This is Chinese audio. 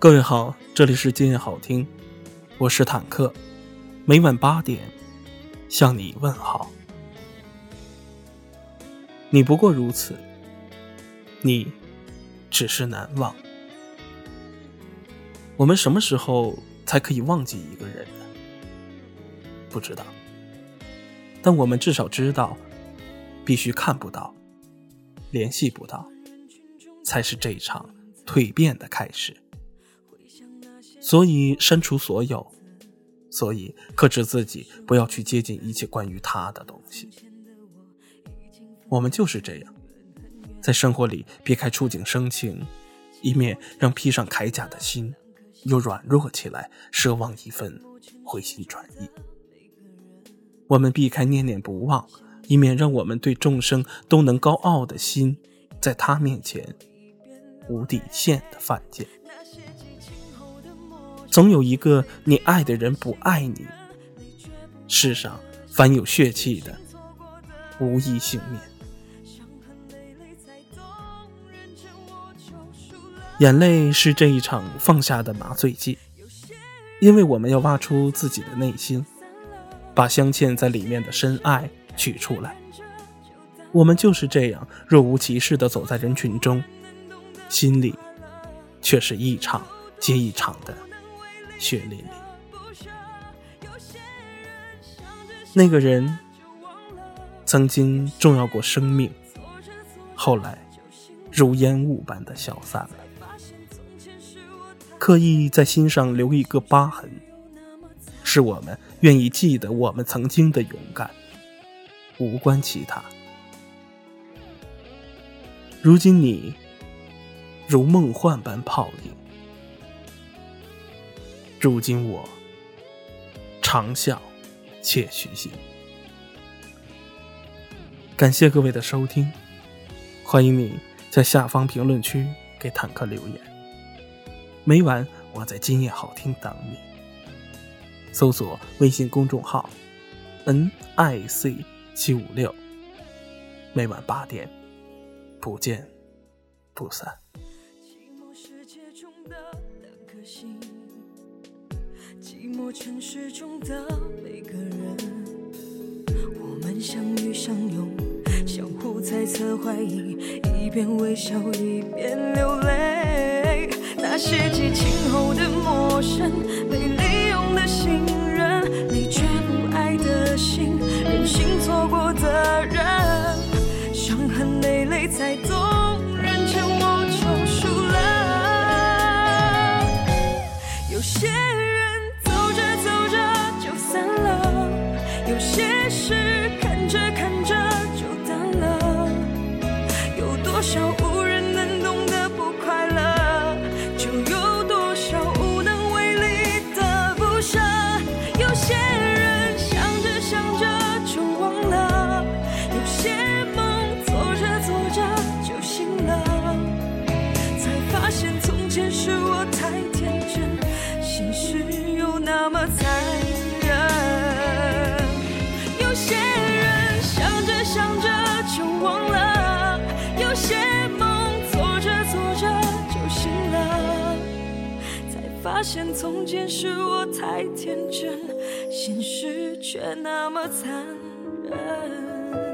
各位好，这里是今夜好听，我是坦克，每晚八点向你问好。你不过如此，你只是难忘。我们什么时候才可以忘记一个人？不知道，但我们至少知道，必须看不到、联系不到，才是这场蜕变的开始。所以删除所有，所以克制自己，不要去接近一切关于他的东西。我们就是这样，在生活里避开触景生情，一面让披上铠甲的心又软弱起来，奢望一份回心转意。我们避开念念不忘，以免让我们对众生都能高傲的心，在他面前无底线的犯贱。总有一个你爱的人不爱你。世上凡有血气的，无一幸免。眼泪是这一场放下的麻醉剂，因为我们要挖出自己的内心，把镶嵌在里面的深爱取出来。我们就是这样若无其事地走在人群中，心里却是一场接一场的。血淋淋。那个人曾经重要过生命，后来如烟雾般的消散了。刻意在心上留一个疤痕，是我们愿意记得我们曾经的勇敢，无关其他。如今你如梦幻般泡影。如今我长啸且虚心，感谢各位的收听，欢迎你在下方评论区给坦克留言。每晚我在今夜好听等你，搜索微信公众号 “n i c 七五六”，每晚八点不见不散。寂寞寂寞城市中的每个人，我们相遇相拥，相互猜测怀疑，一边微笑一边流泪。那些激情后的陌生，被利用的心那么残忍有些人想着想着就忘了有些梦做着做着就醒了。才发现从前是我太天真现实却那么残忍。